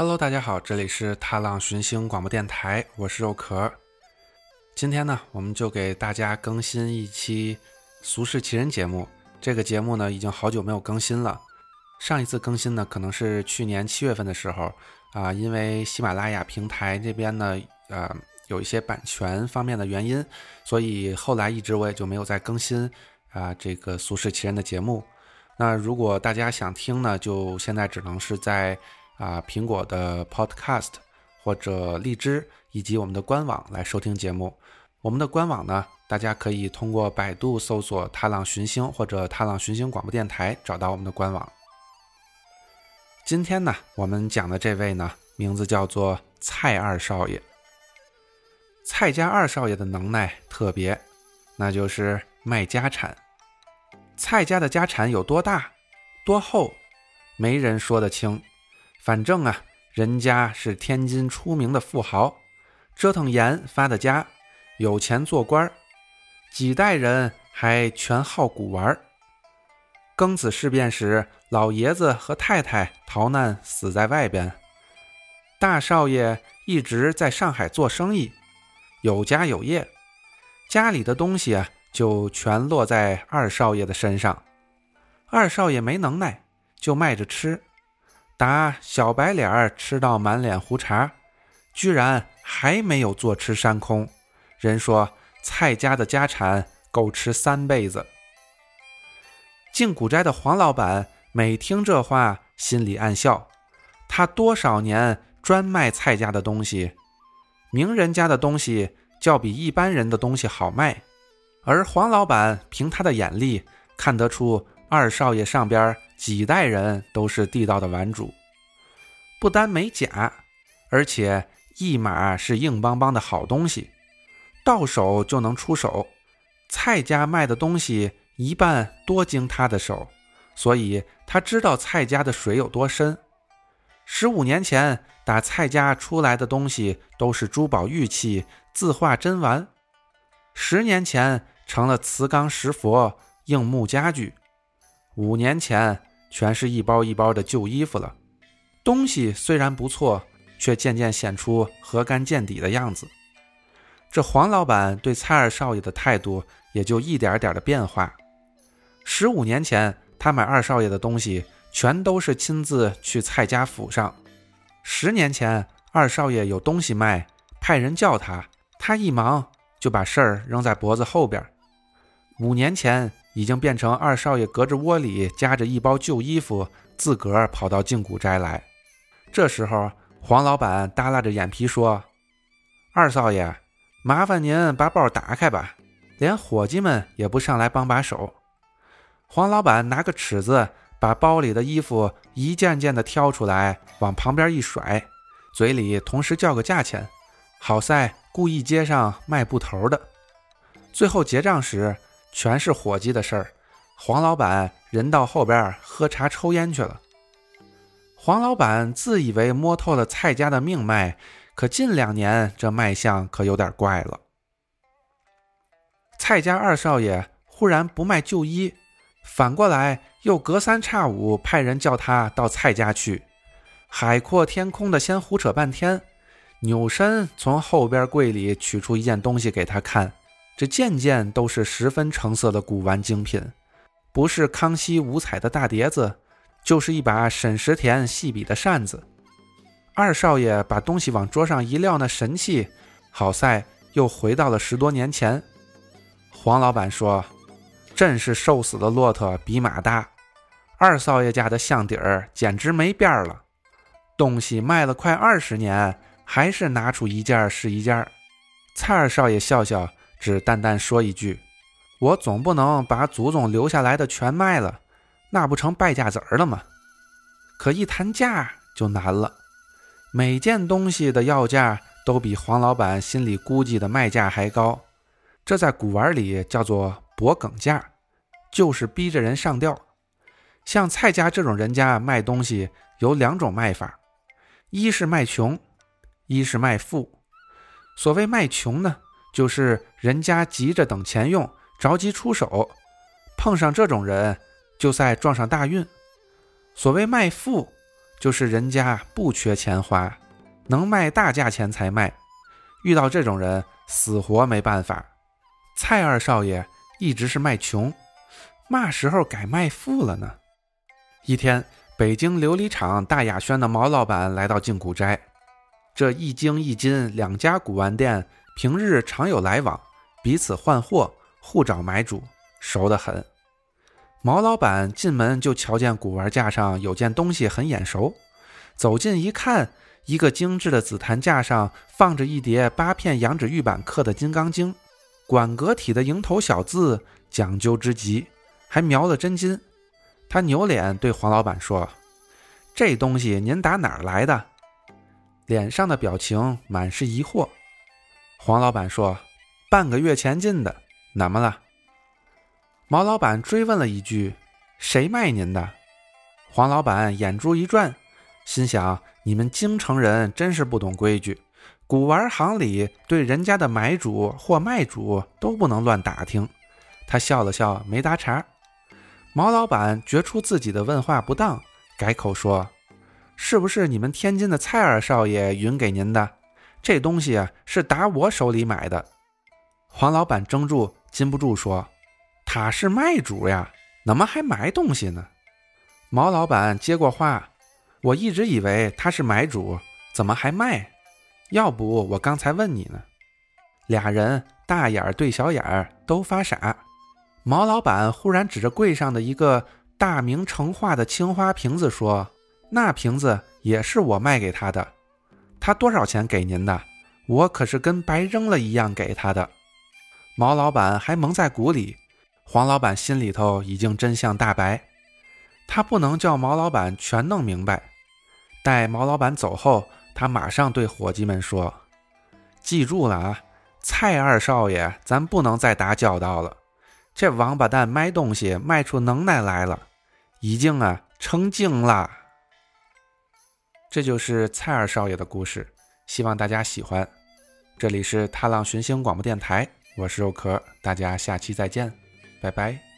Hello，大家好，这里是踏浪寻星广播电台，我是肉壳。今天呢，我们就给大家更新一期《俗世奇人》节目。这个节目呢，已经好久没有更新了。上一次更新呢，可能是去年七月份的时候啊，因为喜马拉雅平台这边呢，呃，有一些版权方面的原因，所以后来一直我也就没有再更新啊这个《俗世奇人》的节目。那如果大家想听呢，就现在只能是在啊苹果的 Podcast 或者荔枝以及我们的官网来收听节目。我们的官网呢，大家可以通过百度搜索“踏浪寻星”或者“踏浪寻星广播电台”找到我们的官网。今天呢，我们讲的这位呢，名字叫做蔡二少爷。蔡家二少爷的能耐特别，那就是卖家产。蔡家的家产有多大、多厚，没人说得清。反正啊，人家是天津出名的富豪，折腾盐发的家，有钱做官儿几代人还全好古玩儿庚子事变时，老爷子和太太逃难死在外边，大少爷一直在上海做生意，有家有业，家里的东西啊。就全落在二少爷的身上，二少爷没能耐，就卖着吃，打小白脸儿吃到满脸胡茬，居然还没有坐吃山空。人说蔡家的家产够吃三辈子。进古斋的黄老板每听这话，心里暗笑，他多少年专卖蔡家的东西，名人家的东西较比一般人的东西好卖。而黄老板凭他的眼力看得出，二少爷上边几代人都是地道的玩主，不单没假，而且一码是硬邦邦的好东西，到手就能出手。蔡家卖的东西一半多经他的手，所以他知道蔡家的水有多深。十五年前打蔡家出来的东西都是珠宝玉器、字画珍玩。十年前成了瓷缸石佛、硬木家具，五年前全是一包一包的旧衣服了。东西虽然不错，却渐渐显出河干见底的样子。这黄老板对蔡二少爷的态度也就一点点的变化。十五年前，他买二少爷的东西，全都是亲自去蔡家府上；十年前，二少爷有东西卖，派人叫他，他一忙。就把事儿扔在脖子后边。五年前已经变成二少爷隔着窝里夹着一包旧衣服，自个儿跑到静谷斋来。这时候，黄老板耷拉着眼皮说：“二少爷，麻烦您把包打开吧。”连伙计们也不上来帮把手。黄老板拿个尺子，把包里的衣服一件件的挑出来，往旁边一甩，嘴里同时叫个价钱，好在。故意接上卖布头的，最后结账时全是伙计的事儿。黄老板人到后边喝茶抽烟去了。黄老板自以为摸透了蔡家的命脉，可近两年这脉象可有点怪了。蔡家二少爷忽然不卖旧衣，反过来又隔三差五派人叫他到蔡家去，海阔天空的先胡扯半天。扭身从后边柜里取出一件东西给他看，这件件都是十分成色的古玩精品，不是康熙五彩的大碟子，就是一把沈石田细笔的扇子。二少爷把东西往桌上一撂，那神气，好在又回到了十多年前。黄老板说：“真是瘦死的骆驼比马大，二少爷家的箱底儿简直没边儿了，东西卖了快二十年。”还是拿出一件是一件。蔡二少爷笑笑，只淡淡说一句：“我总不能把祖宗留下来的全卖了，那不成败家子儿了吗？”可一谈价就难了，每件东西的要价都比黄老板心里估计的卖价还高，这在古玩里叫做博梗价，就是逼着人上吊。像蔡家这种人家卖东西有两种卖法，一是卖穷。一是卖富，所谓卖穷呢，就是人家急着等钱用，着急出手，碰上这种人，就再撞上大运。所谓卖富，就是人家不缺钱花，能卖大价钱才卖。遇到这种人，死活没办法。蔡二少爷一直是卖穷，嘛时候改卖富了呢？一天，北京琉璃厂大雅轩的毛老板来到静古斋，这一京一金两家古玩店平日常有来往，彼此换货，互找买主，熟得很。毛老板进门就瞧见古玩架上有件东西很眼熟，走近一看，一个精致的紫檀架上放着一叠八片羊脂玉板刻的《金刚经》，管格体的蝇头小字，讲究之极，还描了真金。他扭脸对黄老板说：“这东西您打哪儿来的？”脸上的表情满是疑惑。黄老板说：“半个月前进的，怎么了？”毛老板追问了一句：“谁卖您的？”黄老板眼珠一转，心想：“你们京城人真是不懂规矩，古玩行里对人家的买主或卖主都不能乱打听。”他笑了笑，没搭茬。毛老板觉出自己的问话不当，改口说：“是不是你们天津的蔡二少爷匀给您的？这东西啊，是打我手里买的。”黄老板怔住，禁不住说。他是卖主呀，怎么还买东西呢？毛老板接过话：“我一直以为他是买主，怎么还卖？要不我刚才问你呢。”俩人大眼对小眼儿，都发傻。毛老板忽然指着柜上的一个大明成化的青花瓶子说：“那瓶子也是我卖给他的，他多少钱给您的？我可是跟白扔了一样给他的。”毛老板还蒙在鼓里。黄老板心里头已经真相大白，他不能叫毛老板全弄明白。待毛老板走后，他马上对伙计们说：“记住了啊，蔡二少爷，咱不能再打交道了。这王八蛋卖东西卖出能耐来了，已经啊成精了。”这就是蔡二少爷的故事，希望大家喜欢。这里是踏浪寻星广播电台，我是肉壳，大家下期再见。拜拜。